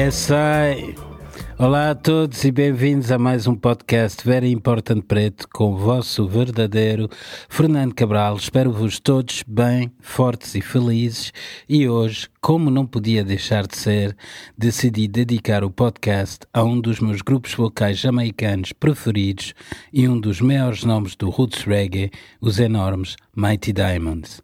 Yes, I. Olá a todos e bem-vindos a mais um podcast Very Important Preto com o vosso verdadeiro Fernando Cabral. Espero-vos todos bem, fortes e felizes. E hoje, como não podia deixar de ser, decidi dedicar o podcast a um dos meus grupos vocais jamaicanos preferidos e um dos maiores nomes do Roots Reggae, os enormes Mighty Diamonds.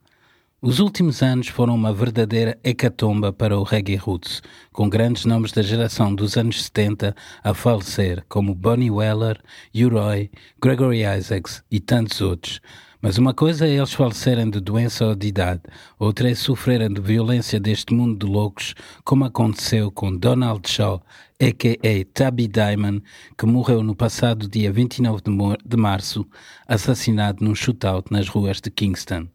Os últimos anos foram uma verdadeira hecatomba para o reggae roots, com grandes nomes da geração dos anos 70 a falecer, como Bonnie Weller, Uroy, Gregory Isaacs e tantos outros. Mas uma coisa é eles falecerem de doença ou de idade, outra é sofrerem de violência deste mundo de loucos, como aconteceu com Donald Shaw, a.k.a. Tabby Diamond, que morreu no passado dia 29 de março, assassinado num shootout nas ruas de Kingston.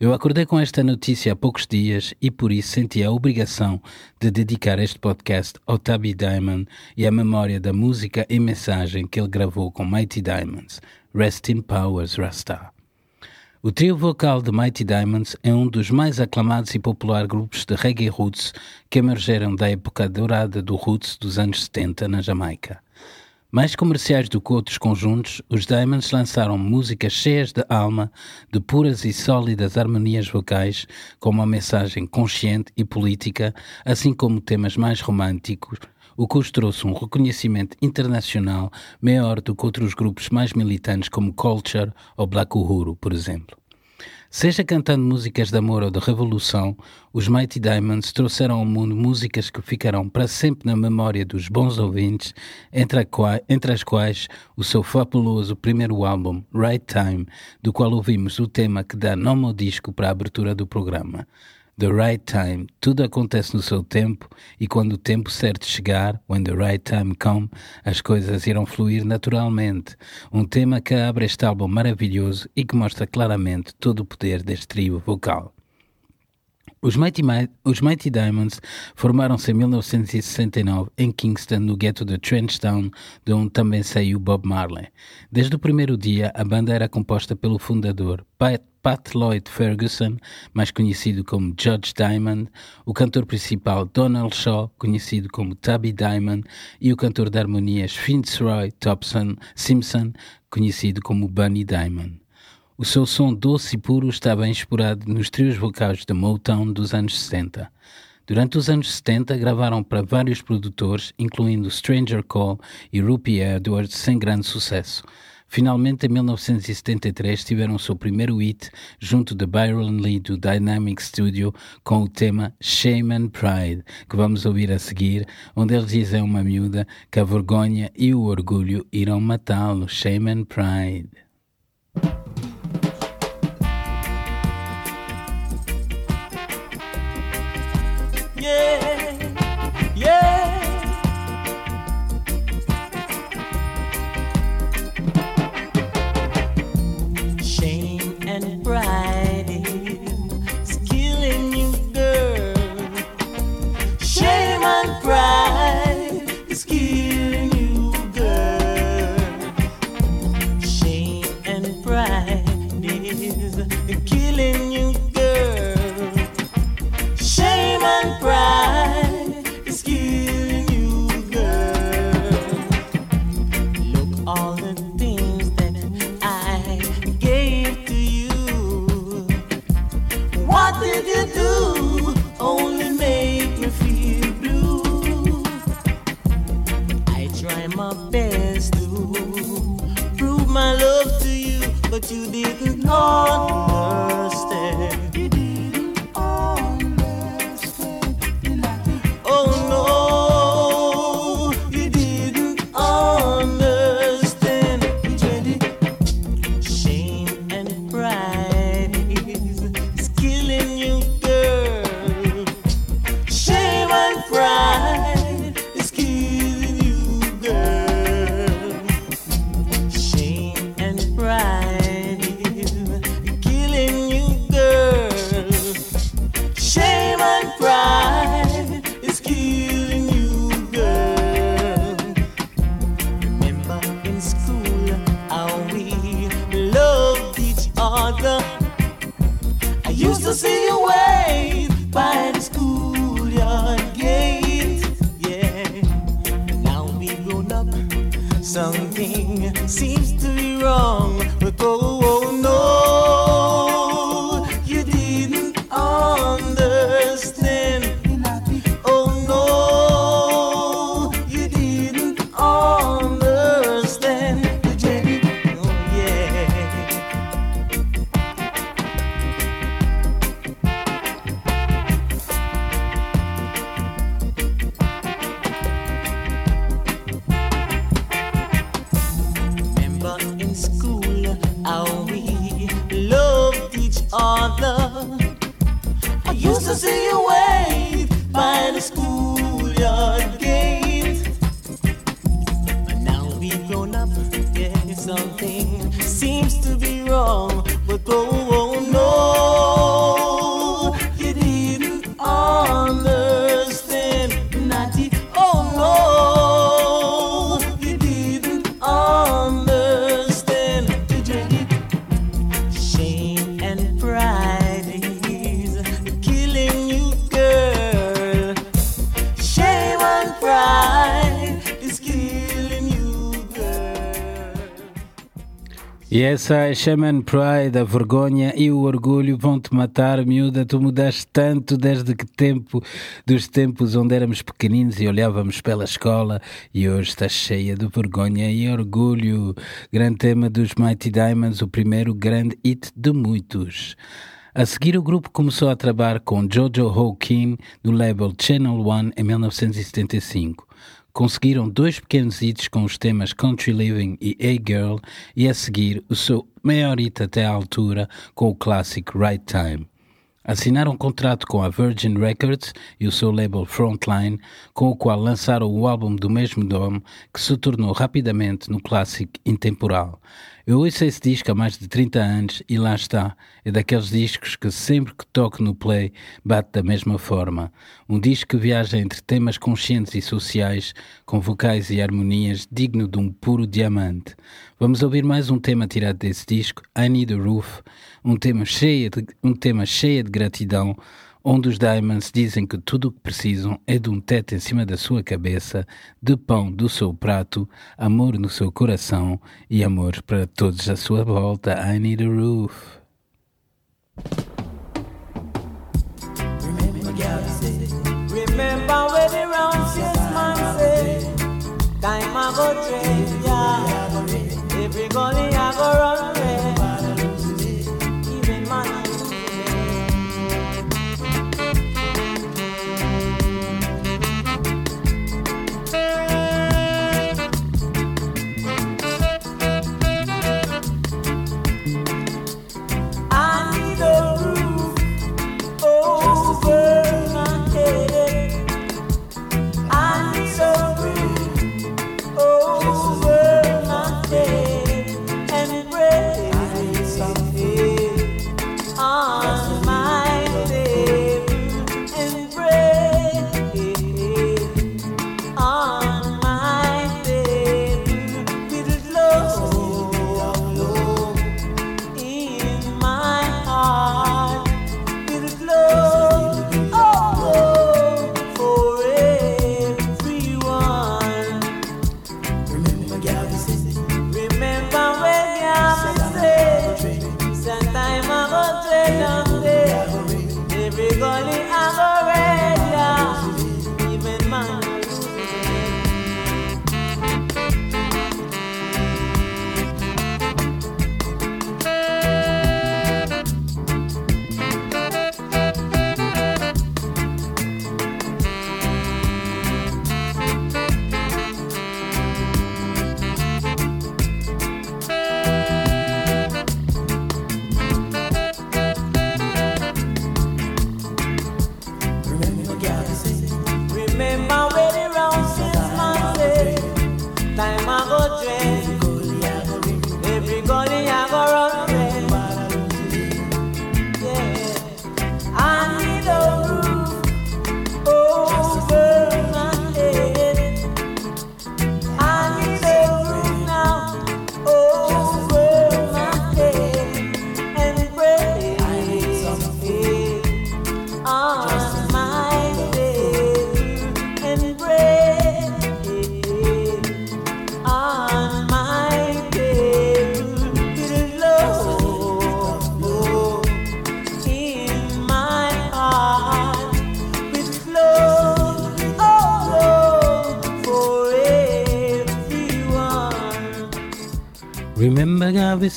Eu acordei com esta notícia há poucos dias e por isso senti a obrigação de dedicar este podcast ao Tabby Diamond e à memória da música e mensagem que ele gravou com Mighty Diamonds. Rest in Powers Rasta. O trio vocal de Mighty Diamonds é um dos mais aclamados e populares grupos de reggae roots que emergeram da época dourada do roots dos anos 70 na Jamaica. Mais comerciais do que outros conjuntos, os Diamonds lançaram músicas cheias de alma, de puras e sólidas harmonias vocais, com uma mensagem consciente e política, assim como temas mais românticos, o que os trouxe um reconhecimento internacional maior do que outros grupos mais militantes como Culture ou Black Uhuru, por exemplo. Seja cantando músicas de amor ou de revolução, os Mighty Diamonds trouxeram ao mundo músicas que ficarão para sempre na memória dos bons ouvintes, entre, entre as quais o seu fabuloso primeiro álbum, Right Time, do qual ouvimos o tema que dá nome ao disco para a abertura do programa. The right time. Tudo acontece no seu tempo e quando o tempo certo chegar, when the right time come, as coisas irão fluir naturalmente. Um tema que abre este álbum maravilhoso e que mostra claramente todo o poder deste trio vocal. Os Mighty, os Mighty Diamonds formaram-se em 1969 em Kingston, no gueto de Trenchtown, de onde também saiu Bob Marley. Desde o primeiro dia, a banda era composta pelo fundador Pat, Pat Lloyd Ferguson, mais conhecido como Judge Diamond, o cantor principal Donald Shaw, conhecido como Tubby Diamond, e o cantor de harmonias Fitzroy Thompson Simpson, conhecido como Bunny Diamond. O seu som doce e puro está bem explorado nos trios vocais da Motown dos anos 60. Durante os anos 70, gravaram para vários produtores, incluindo Stranger Call e Rupee Edwards, sem grande sucesso. Finalmente, em 1973, tiveram seu primeiro hit junto de Byron Lee do Dynamic Studio com o tema Shame and Pride, que vamos ouvir a seguir, onde eles dizem a uma miúda que a vergonha e o orgulho irão matá-lo. Shame and Pride. Shame and E essa é Shaman Pride, a vergonha e o orgulho vão-te matar, miúda. Tu mudaste tanto desde que tempo, dos tempos onde éramos pequeninos e olhávamos pela escola, e hoje estás cheia de vergonha e orgulho. Grande tema dos Mighty Diamonds, o primeiro grande hit de muitos. A seguir, o grupo começou a trabalhar com Jojo Hawking no label Channel One em 1975 conseguiram dois pequenos hits com os temas Country Living e Hey Girl e a seguir o seu maior hit até à altura com o clássico Right Time. Assinaram um contrato com a Virgin Records e o seu label Frontline, com o qual lançaram o álbum do mesmo nome, que se tornou rapidamente no clássico intemporal. Eu ouço esse disco há mais de 30 anos e lá está. É daqueles discos que sempre que toco no play bate da mesma forma. Um disco que viaja entre temas conscientes e sociais, com vocais e harmonias digno de um puro diamante. Vamos ouvir mais um tema tirado desse disco, I Need a Roof, um tema cheio de, um tema cheio de gratidão onde os Diamonds dizem que tudo o que precisam é de um teto em cima da sua cabeça, de pão do seu prato, amor no seu coração e amor para todos à sua volta. I need a roof.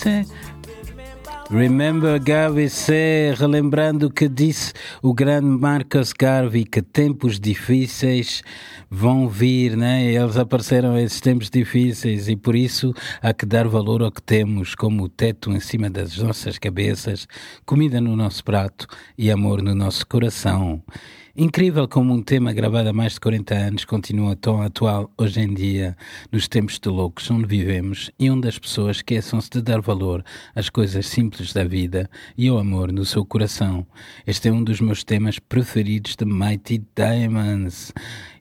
Say? Remember Garvey C, relembrando o que disse o grande Marcus Garvey, que tempos difíceis vão vir, né? Eles apareceram esses tempos difíceis e por isso há que dar valor ao que temos, como o teto em cima das nossas cabeças, comida no nosso prato e amor no nosso coração. Incrível como um tema gravado há mais de 40 anos continua tão atual hoje em dia, nos tempos de loucos onde vivemos e onde as pessoas esqueçam-se de dar valor às coisas simples da vida e ao amor no seu coração. Este é um dos meus temas preferidos de Mighty Diamonds.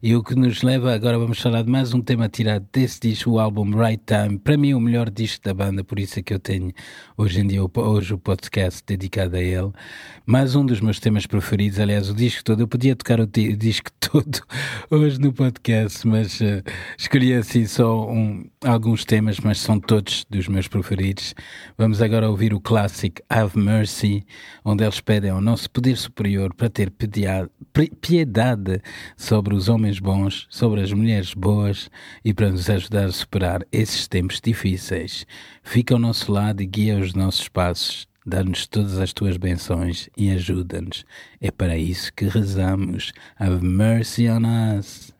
E o que nos leva, agora vamos falar de mais um tema tirado desse disco, o álbum Right Time. Para mim, o melhor disco da banda, por isso é que eu tenho hoje em dia, hoje o podcast dedicado a ele. Mais um dos meus temas preferidos, aliás, o disco todo. Eu podia tocar o, disco todo hoje no podcast, mas uh, escolhi assim só um, alguns temas, mas são todos dos meus preferidos. Vamos agora ouvir o clássico Have Mercy, onde eles pedem ao nosso poder superior para ter piedade sobre os homens bons, sobre as mulheres boas e para nos ajudar a superar esses tempos difíceis. Fica ao nosso lado e guia os nossos passos. Dá-nos todas as tuas benções e ajuda-nos. É para isso que rezamos. Have mercy on us.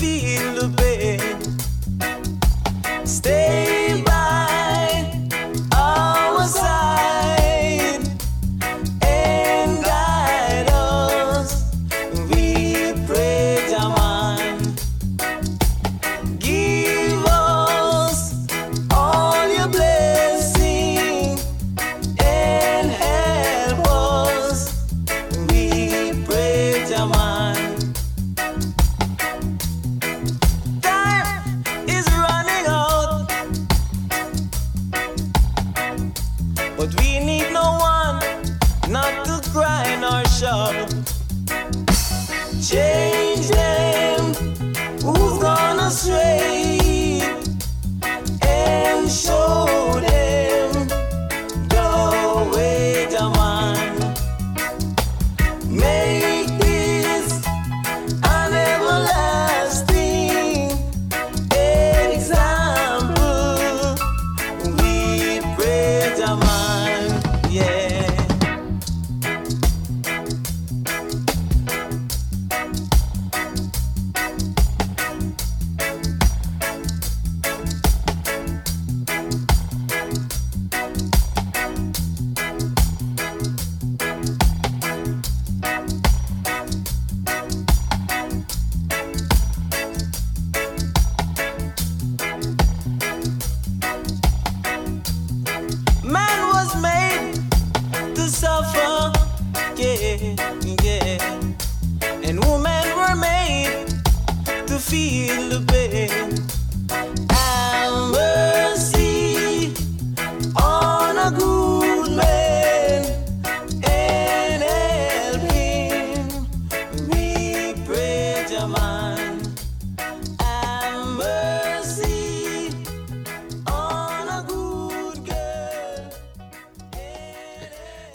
feel the pain.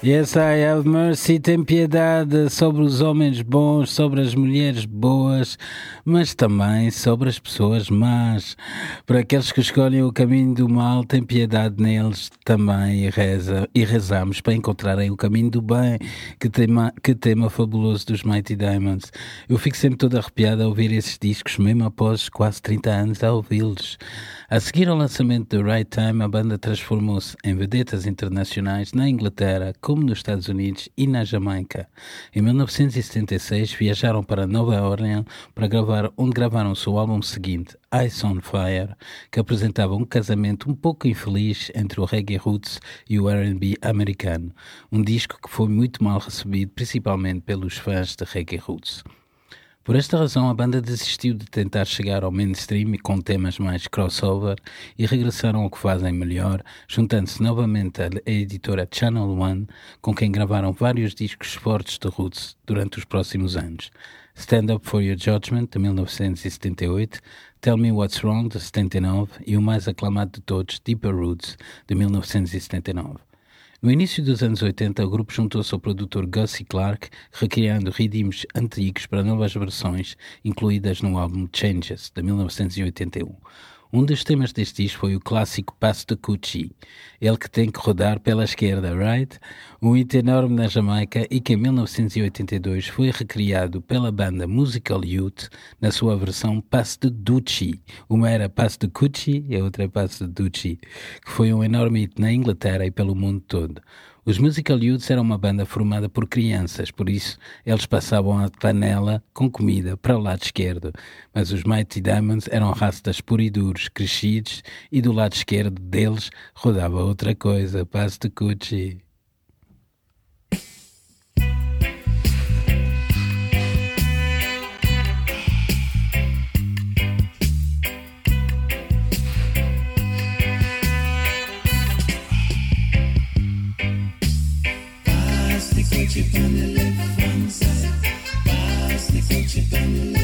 Yes, I have mercy, tem piedade sobre os homens bons, sobre as mulheres boas, mas também sobre as pessoas más. Para aqueles que escolhem o caminho do mal, tem piedade neles também e, reza, e rezamos para encontrarem o caminho do bem. Que tema, que tema fabuloso dos Mighty Diamonds. Eu fico sempre todo arrepiado a ouvir esses discos, mesmo após quase 30 anos a ouvi-los. A seguir ao lançamento do Right Time, a banda transformou-se em vedetas internacionais na Inglaterra, como nos Estados Unidos e na Jamaica. Em 1976, viajaram para Nova Orleans para gravar, onde gravaram o seu álbum seguinte, Ice on Fire, que apresentava um casamento um pouco infeliz entre o reggae roots e o R&B americano, um disco que foi muito mal recebido, principalmente pelos fãs de reggae roots. Por esta razão, a banda desistiu de tentar chegar ao mainstream com temas mais crossover e regressaram ao que fazem melhor, juntando-se novamente à editora Channel One, com quem gravaram vários discos fortes de roots durante os próximos anos. Stand Up For Your Judgment, de 1978, Tell Me What's Wrong, de 79, e o mais aclamado de todos, Deeper Roots, de 1979. No início dos anos 80, o grupo juntou-se ao produtor Gussie Clark, recriando ritmos antigos para novas versões, incluídas no álbum Changes, de 1981. Um dos temas deste disco foi o clássico Passo de Cucci, ele que tem que rodar pela esquerda, right? Um hit enorme na Jamaica e que em 1982 foi recriado pela banda Musical Youth na sua versão Passo de Ducci. Uma era Passo de Cucci e a outra é Passo de Ducci, que foi um enorme hit na Inglaterra e pelo mundo todo. Os Musical Youths eram uma banda formada por crianças, por isso eles passavam a panela com comida para o lado esquerdo. Mas os Mighty Diamonds eram rastas puriduros, crescidos, e do lado esquerdo deles rodava outra coisa, passo de Gucci. It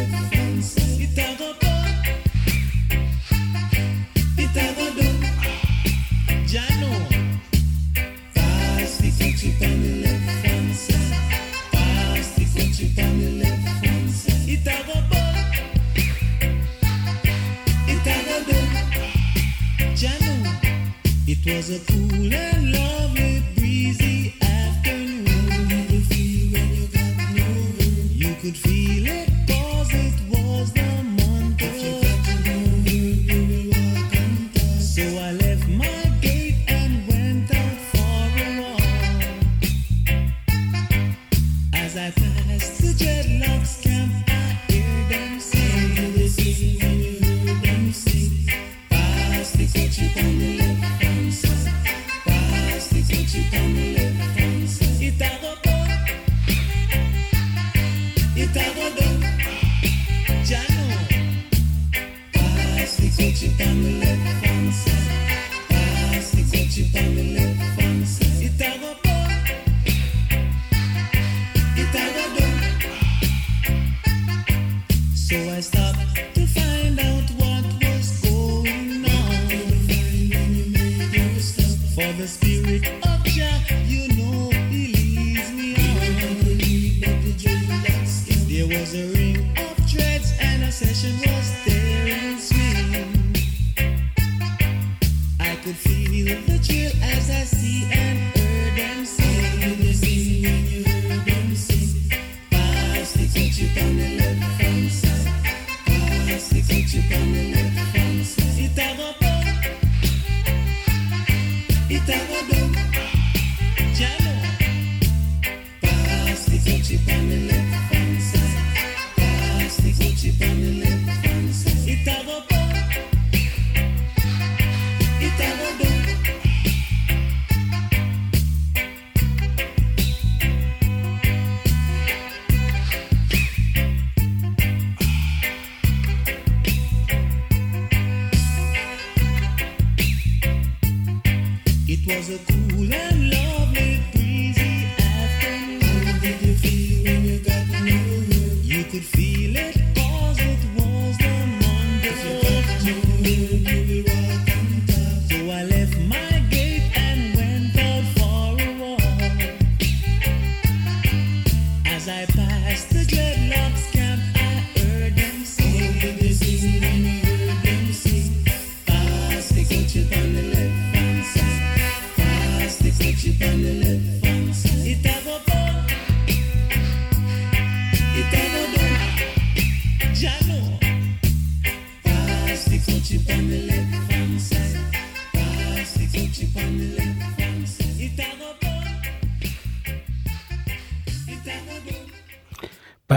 Pass the country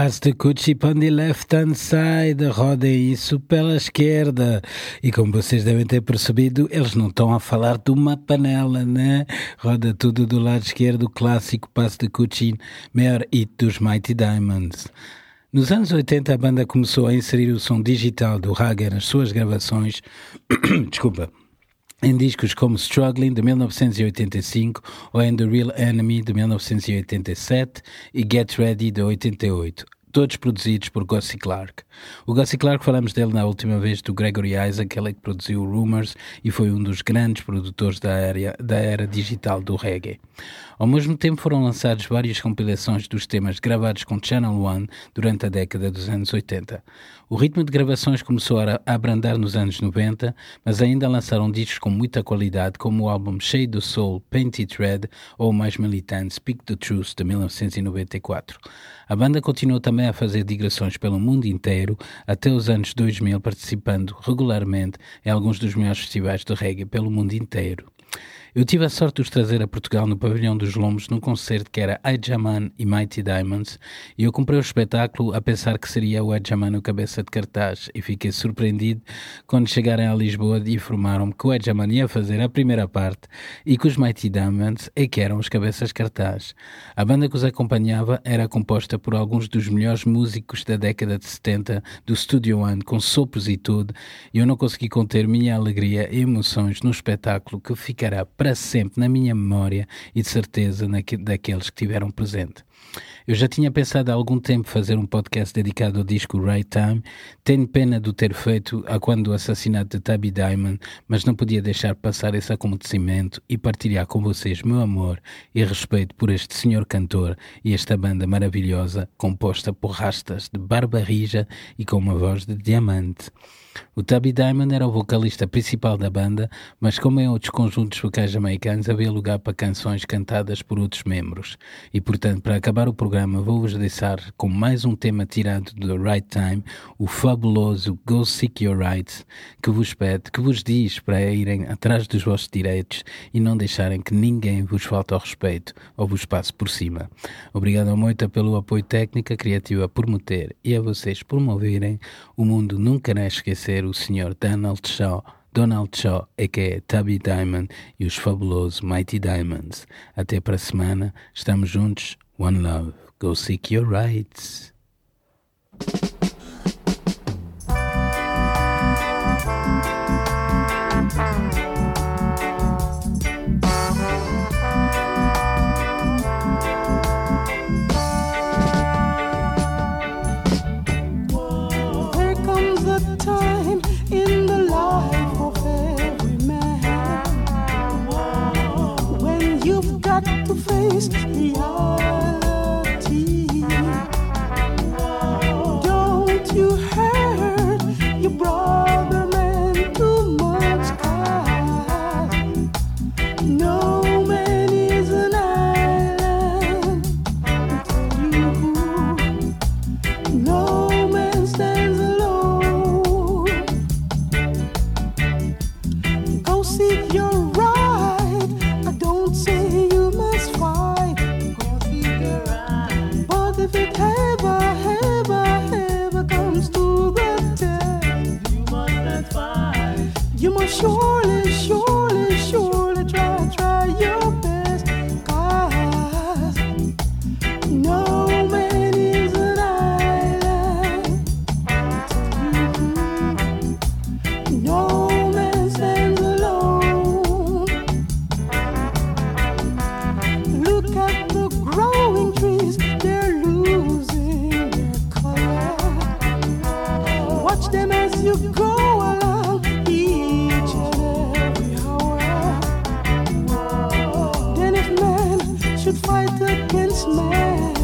Pass the Gucci on the left hand side, rodem isso pela esquerda. E como vocês devem ter percebido, eles não estão a falar de uma panela, né? Roda tudo do lado esquerdo, clássico Pass the Gucci, maior hit dos Mighty Diamonds. Nos anos 80, a banda começou a inserir o som digital do Hager nas suas gravações. Desculpa. Em discos como Struggling, de 1985, ou And The Real Enemy, de 1987, e Get Ready, de 88 todos produzidos por Gussie Clark. O Gussie Clark falamos dele na última vez do Gregory Isaac, ele é que produziu Rumors e foi um dos grandes produtores da era, da era digital do reggae. Ao mesmo tempo foram lançados várias compilações dos temas gravados com Channel One durante a década dos anos 80. O ritmo de gravações começou a abrandar nos anos 90, mas ainda lançaram discos com muita qualidade, como o álbum Cheio do Soul, Painted Red ou mais militante Speak the Truth, de 1994. A banda continuou também a fazer digressões pelo mundo inteiro até os anos 2000, participando regularmente em alguns dos maiores festivais de reggae pelo mundo inteiro. Eu tive a sorte de os trazer a Portugal no Pavilhão dos Lombos num concerto que era Jaman e Mighty Diamonds e eu comprei o espetáculo a pensar que seria o Jaman o cabeça de cartaz e fiquei surpreendido quando chegaram a Lisboa e informaram-me que o Jaman ia fazer a primeira parte e que os Mighty Diamonds é que eram os cabeças de cartaz. A banda que os acompanhava era composta por alguns dos melhores músicos da década de 70 do Studio One com sopros e tudo e eu não consegui conter minha alegria e emoções no espetáculo que ficará para sempre na minha memória e de certeza daqueles que tiveram presente. Eu já tinha pensado há algum tempo fazer um podcast dedicado ao disco Right Time. Tenho pena de o ter feito a quando o assassinato de Tabby Diamond, mas não podia deixar passar esse acontecimento e partilhar com vocês meu amor e respeito por este senhor cantor e esta banda maravilhosa composta por rastas de barba rija e com uma voz de diamante. O Tubby Diamond era o vocalista principal da banda, mas como em outros conjuntos vocais jamaicanos havia lugar para canções cantadas por outros membros. E portanto, para acabar o programa, vou-vos deixar com mais um tema tirado do Right Time, o fabuloso Go Seek Your Rights, que vos pede, que vos diz para irem atrás dos vossos direitos e não deixarem que ninguém vos falte ao respeito ou vos passe por cima. Obrigado a Moita pelo apoio técnico, criativa por me e a vocês por me ouvirem. O mundo nunca irá esquecer o Sr. Donald Shaw, Donald Shaw, a.k.a. Tubby Diamond e os fabulosos Mighty Diamonds. Até para a semana, estamos juntos. One love. Go seek your rights. should fight against man.